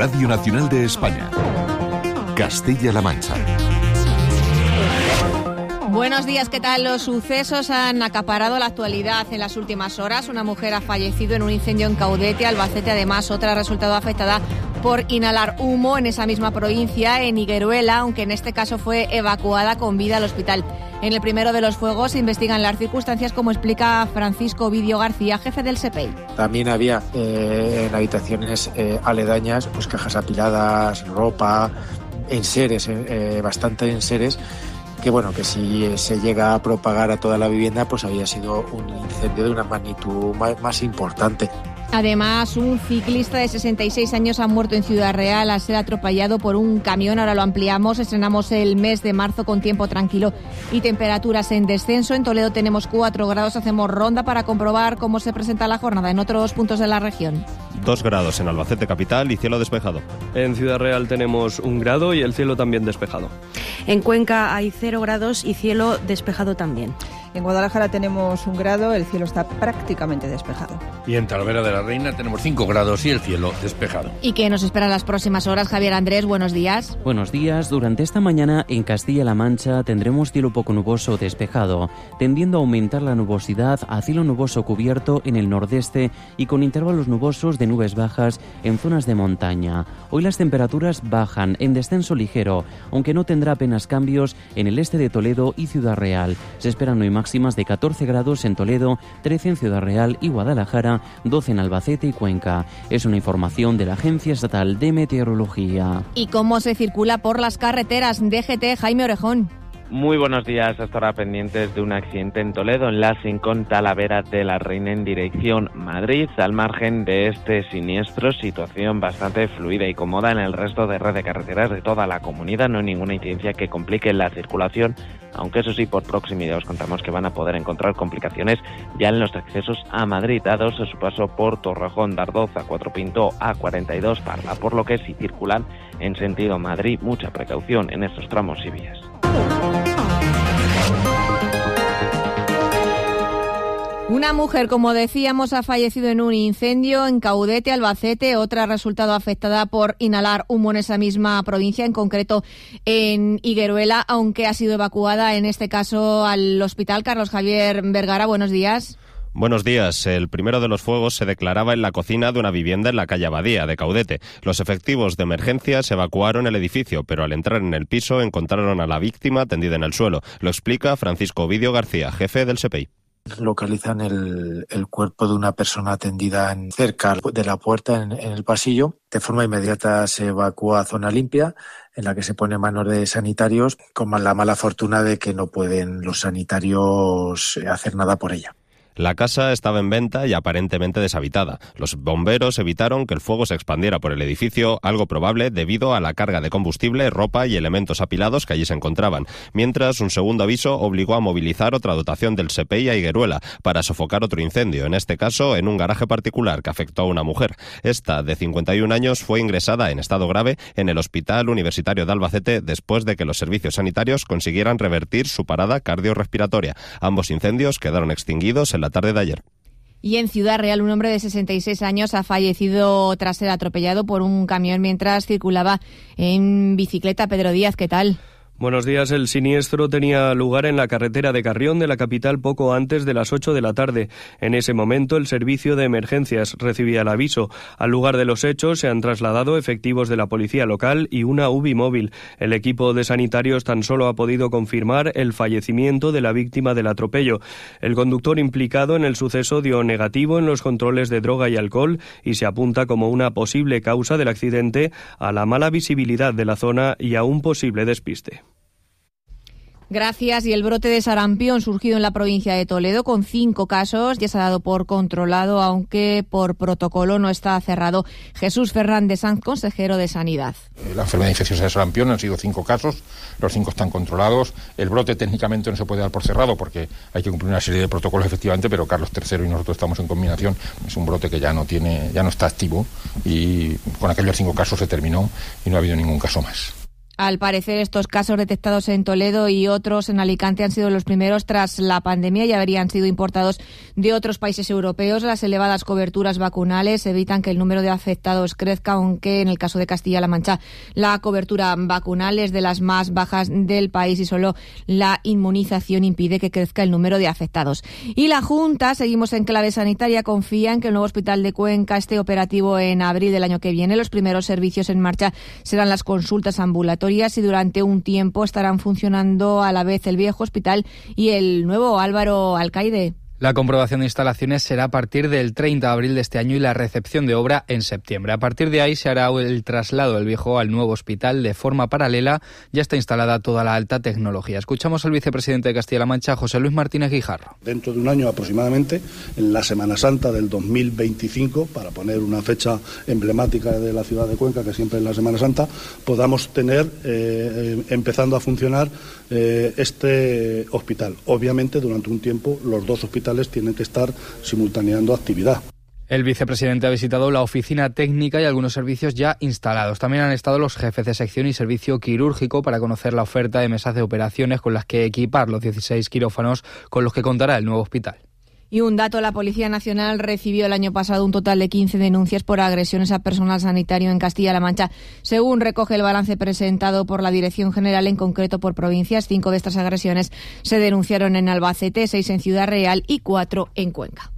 Radio Nacional de España. Castilla-La Mancha. Buenos días, ¿qué tal? Los sucesos han acaparado la actualidad en las últimas horas. Una mujer ha fallecido en un incendio en Caudete, Albacete. Además, otra ha resultado afectada por inhalar humo en esa misma provincia, en Higueruela, aunque en este caso fue evacuada con vida al hospital. En el primero de los fuegos se investigan las circunstancias, como explica Francisco Vidio García, jefe del SEPEI. También había eh, en habitaciones eh, aledañas pues cajas apiladas, ropa, enseres, eh, bastante enseres que bueno, que si se llega a propagar a toda la vivienda, pues había sido un incendio de una magnitud más importante. Además, un ciclista de 66 años ha muerto en Ciudad Real al ser atropellado por un camión. Ahora lo ampliamos. Estrenamos el mes de marzo con tiempo tranquilo y temperaturas en descenso. En Toledo tenemos 4 grados. Hacemos ronda para comprobar cómo se presenta la jornada en otros puntos de la región. 2 grados en Albacete capital y cielo despejado. En Ciudad Real tenemos un grado y el cielo también despejado. En Cuenca hay 0 grados y cielo despejado también. En Guadalajara tenemos un grado, el cielo está prácticamente despejado. Y en Talavera de la Reina tenemos 5 grados y el cielo despejado. ¿Y qué nos esperan las próximas horas? Javier Andrés, buenos días. Buenos días. Durante esta mañana en Castilla-La Mancha tendremos cielo poco nuboso despejado, tendiendo a aumentar la nubosidad a cielo nuboso cubierto en el nordeste y con intervalos nubosos de nubes bajas en zonas de montaña. Hoy las temperaturas bajan en descenso ligero, aunque no tendrá apenas cambios en el este de Toledo y Ciudad Real. Se esperan hoy máximas de 14 grados en Toledo, 13 en Ciudad Real y Guadalajara, 12 en Albacete y Cuenca. Es una información de la Agencia Estatal de Meteorología. ¿Y cómo se circula por las carreteras? DGT Jaime Orejón. Muy buenos días, hasta ahora pendientes de un accidente en Toledo, en la Sincón Talavera de la Reina en dirección Madrid. Al margen de este siniestro, situación bastante fluida y cómoda en el resto de red de carreteras de toda la comunidad. No hay ninguna incidencia que complique la circulación, aunque eso sí, por proximidad os contamos que van a poder encontrar complicaciones ya en los accesos a Madrid, dados a su paso por Torrejón, Dardoza, Cuatro Pinto, A42, Parla, por lo que si circulan en sentido Madrid, mucha precaución en estos tramos y vías. Una mujer, como decíamos, ha fallecido en un incendio en Caudete, Albacete. Otra ha resultado afectada por inhalar humo en esa misma provincia, en concreto en Higueruela, aunque ha sido evacuada en este caso al hospital. Carlos Javier Vergara, buenos días. Buenos días. El primero de los fuegos se declaraba en la cocina de una vivienda en la calle Abadía de Caudete. Los efectivos de emergencia se evacuaron el edificio, pero al entrar en el piso encontraron a la víctima tendida en el suelo. Lo explica Francisco Ovidio García, jefe del SPI localizan el, cuerpo de una persona atendida en, cerca de la puerta en, el pasillo. De forma inmediata se evacúa a zona limpia, en la que se pone manos de sanitarios, con la mala fortuna de que no pueden los sanitarios hacer nada por ella. La casa estaba en venta y aparentemente deshabitada. Los bomberos evitaron que el fuego se expandiera por el edificio, algo probable debido a la carga de combustible, ropa y elementos apilados que allí se encontraban, mientras un segundo aviso obligó a movilizar otra dotación del SPI a Higueruela para sofocar otro incendio, en este caso en un garaje particular que afectó a una mujer. Esta, de 51 años, fue ingresada en estado grave en el Hospital Universitario de Albacete después de que los servicios sanitarios consiguieran revertir su parada cardiorrespiratoria. Ambos incendios quedaron extinguidos en la tarde de ayer. Y en Ciudad Real, un hombre de 66 años ha fallecido tras ser atropellado por un camión mientras circulaba en bicicleta. Pedro Díaz, ¿qué tal? Buenos días. El siniestro tenía lugar en la carretera de Carrión de la capital poco antes de las 8 de la tarde. En ese momento, el servicio de emergencias recibía el aviso. Al lugar de los hechos se han trasladado efectivos de la policía local y una UBI móvil. El equipo de sanitarios tan solo ha podido confirmar el fallecimiento de la víctima del atropello. El conductor implicado en el suceso dio negativo en los controles de droga y alcohol y se apunta como una posible causa del accidente a la mala visibilidad de la zona y a un posible despiste. Gracias. Y el brote de sarampión surgido en la provincia de Toledo con cinco casos ya se ha dado por controlado, aunque por protocolo no está cerrado. Jesús Fernández Sanz, consejero de Sanidad. La enfermedad infecciosa de sarampión han sido cinco casos, los cinco están controlados. El brote técnicamente no se puede dar por cerrado porque hay que cumplir una serie de protocolos efectivamente, pero Carlos III y nosotros estamos en combinación. Es un brote que ya no tiene, ya no está activo y con aquellos cinco casos se terminó y no ha habido ningún caso más. Al parecer, estos casos detectados en Toledo y otros en Alicante han sido los primeros tras la pandemia y habrían sido importados de otros países europeos. Las elevadas coberturas vacunales evitan que el número de afectados crezca, aunque en el caso de Castilla-La Mancha la cobertura vacunal es de las más bajas del país y solo la inmunización impide que crezca el número de afectados. Y la Junta, seguimos en clave sanitaria, confía en que el nuevo hospital de Cuenca esté operativo en abril del año que viene. Los primeros servicios en marcha serán las consultas ambulatorias y durante un tiempo estarán funcionando a la vez el viejo hospital y el nuevo Álvaro Alcaide. La comprobación de instalaciones será a partir del 30 de abril de este año y la recepción de obra en septiembre. A partir de ahí se hará el traslado del viejo al nuevo hospital de forma paralela. Ya está instalada toda la alta tecnología. Escuchamos al vicepresidente de Castilla-La Mancha, José Luis Martínez Guijarro. Dentro de un año aproximadamente, en la Semana Santa del 2025, para poner una fecha emblemática de la ciudad de Cuenca, que siempre es la Semana Santa, podamos tener, eh, empezando a funcionar, eh, este hospital. Obviamente, durante un tiempo, los dos hospitales tienen que estar simultaneando actividad. El vicepresidente ha visitado la oficina técnica y algunos servicios ya instalados. También han estado los jefes de sección y servicio quirúrgico para conocer la oferta de mesas de operaciones con las que equipar los 16 quirófanos con los que contará el nuevo hospital. Y un dato, la Policía Nacional recibió el año pasado un total de 15 denuncias por agresiones a personal sanitario en Castilla-La Mancha. Según recoge el balance presentado por la Dirección General, en concreto por provincias, cinco de estas agresiones se denunciaron en Albacete, seis en Ciudad Real y cuatro en Cuenca.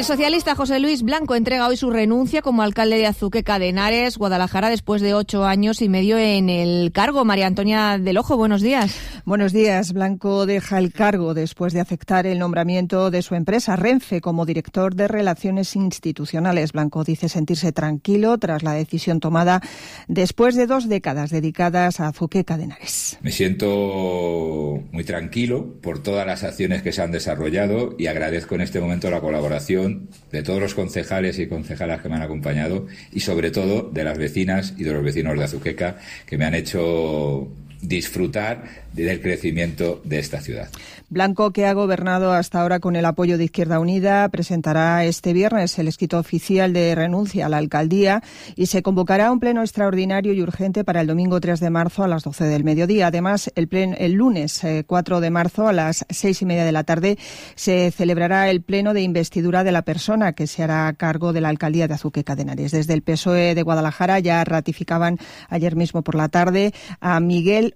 El socialista José Luis Blanco entrega hoy su renuncia como alcalde de Azuqueca de Henares, Guadalajara, después de ocho años y medio en el cargo. María Antonia del Ojo, buenos días. Buenos días. Blanco deja el cargo después de aceptar el nombramiento de su empresa Renfe como director de Relaciones Institucionales. Blanco dice sentirse tranquilo tras la decisión tomada después de dos décadas dedicadas a Azuqueca de Henares. Me siento muy tranquilo por todas las acciones que se han desarrollado y agradezco en este momento la colaboración de todos los concejales y concejalas que me han acompañado y sobre todo de las vecinas y de los vecinos de Azuqueca que me han hecho disfrutar del crecimiento de esta ciudad. Blanco, que ha gobernado hasta ahora con el apoyo de Izquierda Unida, presentará este viernes el escrito oficial de renuncia a la alcaldía y se convocará un pleno extraordinario y urgente para el domingo 3 de marzo a las 12 del mediodía. Además, el, el lunes 4 eh, de marzo a las seis y media de la tarde se celebrará el pleno de investidura de la persona que se hará cargo de la alcaldía de Azuqueca de Henares. Desde el PSOE de Guadalajara ya ratificaban ayer mismo por la tarde a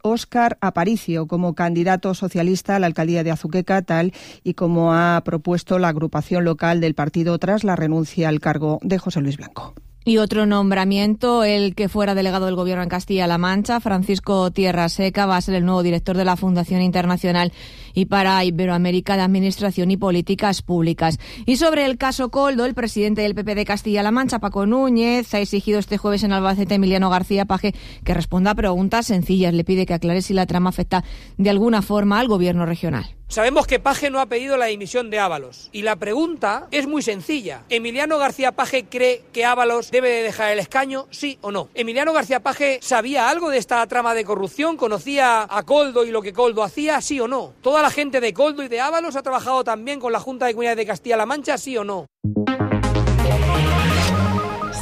Óscar Aparicio como candidato socialista a la alcaldía de Azuqueca, tal y como ha propuesto la agrupación local del partido tras la renuncia al cargo de José Luis Blanco. Y otro nombramiento, el que fuera delegado del Gobierno en Castilla-La Mancha, Francisco Tierra Seca, va a ser el nuevo director de la Fundación Internacional y para Iberoamérica de Administración y Políticas Públicas. Y sobre el caso Coldo, el presidente del PP de Castilla-La Mancha, Paco Núñez, ha exigido este jueves en Albacete Emiliano García Paje que responda a preguntas sencillas. Le pide que aclare si la trama afecta de alguna forma al Gobierno regional. Sabemos que Paje no ha pedido la dimisión de Ábalos. Y la pregunta es muy sencilla. ¿Emiliano García Paje cree que Ábalos debe de dejar el escaño, sí o no? ¿Emiliano García Paje sabía algo de esta trama de corrupción? ¿Conocía a Coldo y lo que Coldo hacía, sí o no? ¿Toda la gente de Coldo y de Ábalos ha trabajado también con la Junta de Comunidades de Castilla-La Mancha, sí o no?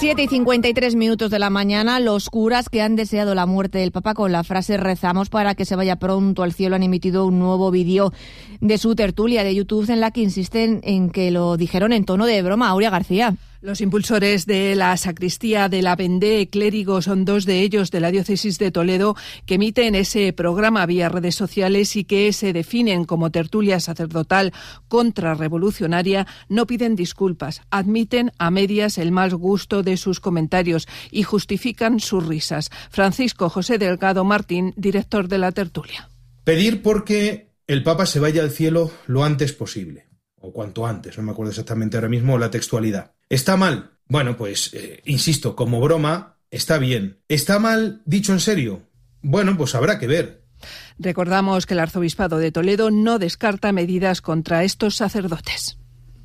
7 y 53 minutos de la mañana, los curas que han deseado la muerte del Papa con la frase rezamos para que se vaya pronto al cielo han emitido un nuevo vídeo de su tertulia de YouTube en la que insisten en que lo dijeron en tono de broma. Aurea García. Los impulsores de la sacristía de la Vendée, clérigos, son dos de ellos de la diócesis de Toledo que emiten ese programa vía redes sociales y que se definen como tertulia sacerdotal contrarrevolucionaria, no piden disculpas, admiten a medias el mal gusto de sus comentarios y justifican sus risas. Francisco José Delgado Martín, director de la tertulia. Pedir porque el Papa se vaya al cielo lo antes posible o cuanto antes, no me acuerdo exactamente ahora mismo la textualidad. ¿Está mal? Bueno, pues, eh, insisto, como broma, está bien. ¿Está mal dicho en serio? Bueno, pues habrá que ver. Recordamos que el arzobispado de Toledo no descarta medidas contra estos sacerdotes.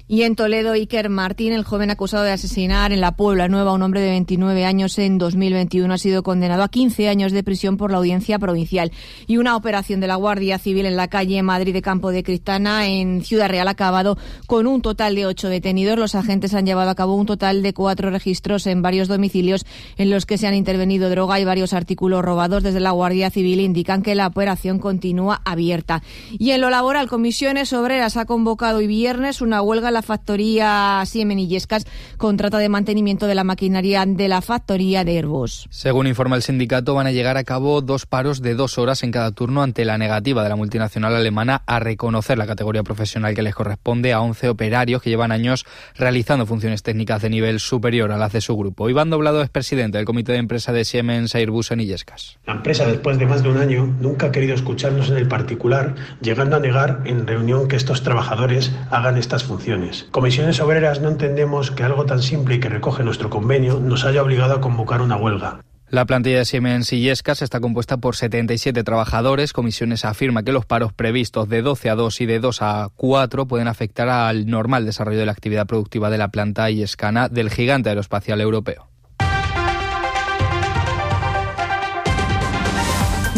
Y en Toledo, Iker Martín, el joven acusado de asesinar en la Puebla Nueva a un hombre de 29 años en 2021, ha sido condenado a 15 años de prisión por la audiencia provincial. Y una operación de la Guardia Civil en la calle Madrid de Campo de Cristana, en Ciudad Real, ha acabado con un total de ocho detenidos. Los agentes han llevado a cabo un total de cuatro registros en varios domicilios en los que se han intervenido droga y varios artículos robados. Desde la Guardia Civil indican que la operación continúa abierta. Y en lo laboral, Comisiones Obreras ha convocado hoy viernes una huelga la factoría Siemens y Yescas contrata de mantenimiento de la maquinaria de la factoría de Airbus. Según informa el sindicato, van a llegar a cabo dos paros de dos horas en cada turno ante la negativa de la multinacional alemana a reconocer la categoría profesional que les corresponde a 11 operarios que llevan años realizando funciones técnicas de nivel superior a las de su grupo. Iván Doblado es presidente del comité de empresa de Siemens, Airbus y Yescas. La empresa, después de más de un año, nunca ha querido escucharnos en el particular, llegando a negar en reunión que estos trabajadores hagan estas funciones. Comisiones Obreras no entendemos que algo tan simple y que recoge nuestro convenio nos haya obligado a convocar una huelga. La plantilla de Siemens y Yescas está compuesta por 77 trabajadores. Comisiones afirma que los paros previstos de 12 a 2 y de 2 a 4 pueden afectar al normal desarrollo de la actividad productiva de la planta yescana del gigante aeroespacial europeo.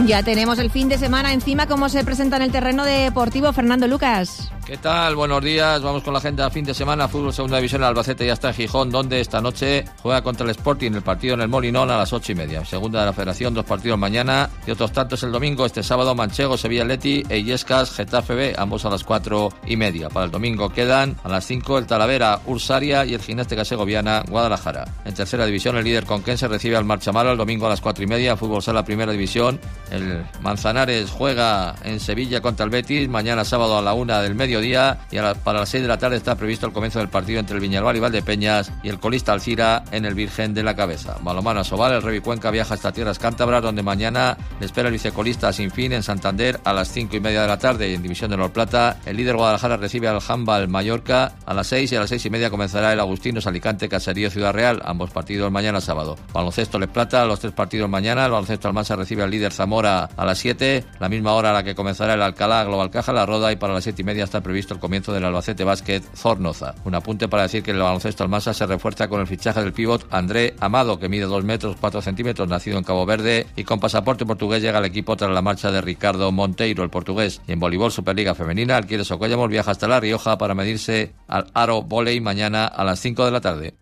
Ya tenemos el fin de semana encima. ¿Cómo se presenta en el terreno deportivo Fernando Lucas? ¿Qué tal? Buenos días. Vamos con la agenda fin de semana. Fútbol Segunda División. Albacete ya está en Gijón, donde esta noche juega contra el Sporting el partido en el Molinón a las ocho y media. Segunda de la Federación, dos partidos mañana y otros tantos el domingo. Este sábado, Manchego, Sevilla Leti e Illescas, Getafe B, ambos a las cuatro y media. Para el domingo quedan a las cinco el Talavera, Ursaria y el Gimnástica Segoviana, Guadalajara. En tercera división, el líder Conquense recibe al Marchamara el domingo a las cuatro y media. Fútbol Sala Primera División. El Manzanares juega en Sevilla contra el Betis. Mañana sábado a la una del mediodía y a la para las 6 de la tarde está previsto el comienzo del partido entre el Viñalbal y Valdepeñas y el colista Alcira en el Virgen de la Cabeza. Balomano Sobal, el Revi Cuenca viaja hasta tierras cántabras, donde mañana le espera el vicecolista Sin Fin en Santander a las 5 y media de la tarde y en División de Nor Plata. El líder Guadalajara recibe al Handball Mallorca a las 6 y a las 6 y media comenzará el Agustinos Alicante Caserío Ciudad Real, ambos partidos mañana sábado. Baloncesto Les Plata, los tres partidos mañana. El baloncesto Almansa recibe al líder Zamora a las 7, la misma hora a la que comenzará el Alcalá Global Caja La Roda y para las 7 y media está previsto el comienzo del Albacete Básquet Zornoza. Un apunte para decir que el baloncesto Almansa se refuerza con el fichaje del pívot André Amado, que mide 2 metros 4 centímetros, nacido en Cabo Verde y con pasaporte portugués llega al equipo tras la marcha de Ricardo Monteiro, el portugués. Y en voleibol Superliga Femenina, Alquiles Ocollamos viaja hasta La Rioja para medirse al Aro Voley mañana a las 5 de la tarde.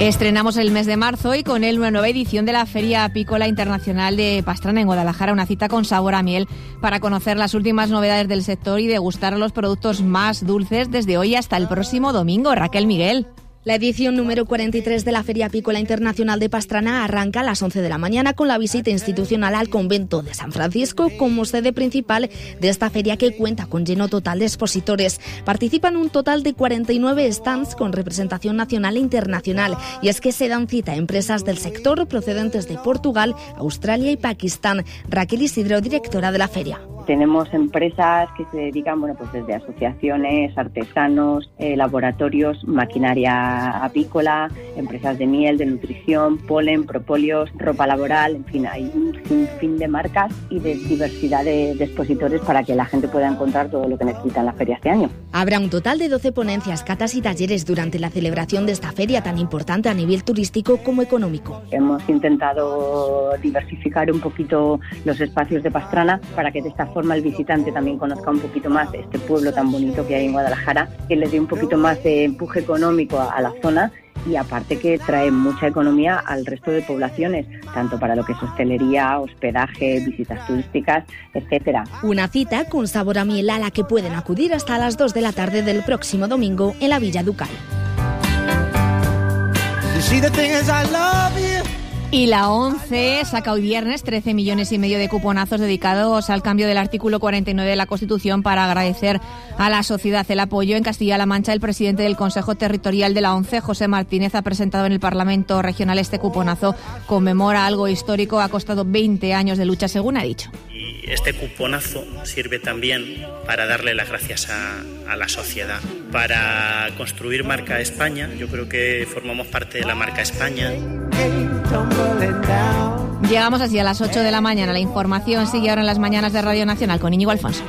Estrenamos el mes de marzo y con él una nueva edición de la Feria Apícola Internacional de Pastrana en Guadalajara, una cita con sabor a miel para conocer las últimas novedades del sector y degustar los productos más dulces desde hoy hasta el próximo domingo. Raquel Miguel. La edición número 43 de la Feria Apícola Internacional de Pastrana arranca a las 11 de la mañana con la visita institucional al convento de San Francisco como sede principal de esta feria que cuenta con lleno total de expositores. Participan un total de 49 stands con representación nacional e internacional y es que se dan cita a empresas del sector procedentes de Portugal, Australia y Pakistán. Raquel Isidro, directora de la feria. Tenemos empresas que se dedican, bueno, pues desde asociaciones, artesanos, eh, laboratorios, maquinaria apícola, empresas de miel, de nutrición, polen, propóleos, ropa laboral, en fin, hay un sinfín de marcas y de diversidad de, de expositores para que la gente pueda encontrar todo lo que necesita en la feria este año. Habrá un total de 12 ponencias, catas y talleres durante la celebración de esta feria tan importante a nivel turístico como económico. Hemos intentado diversificar un poquito los espacios de Pastrana para que de esta forma el visitante también conozca un poquito más este pueblo tan bonito que hay en Guadalajara, que le dé un poquito más de empuje económico a, a la zona y aparte que trae mucha economía al resto de poblaciones, tanto para lo que es hostelería, hospedaje, visitas turísticas, etcétera. Una cita con sabor a miel a la que pueden acudir hasta las 2 de la tarde del próximo domingo en la Villa Ducal. Y la ONCE saca hoy viernes 13 millones y medio de cuponazos dedicados al cambio del artículo 49 de la Constitución para agradecer a la sociedad el apoyo. En Castilla-La Mancha, el presidente del Consejo Territorial de la ONCE, José Martínez, ha presentado en el Parlamento Regional este cuponazo. Conmemora algo histórico, ha costado 20 años de lucha, según ha dicho. Y este cuponazo sirve también para darle las gracias a, a la sociedad, para construir marca España. Yo creo que formamos parte de la marca España. Llegamos así a las 8 de la mañana. La información sigue ahora en las mañanas de Radio Nacional con Íñigo Alfonso.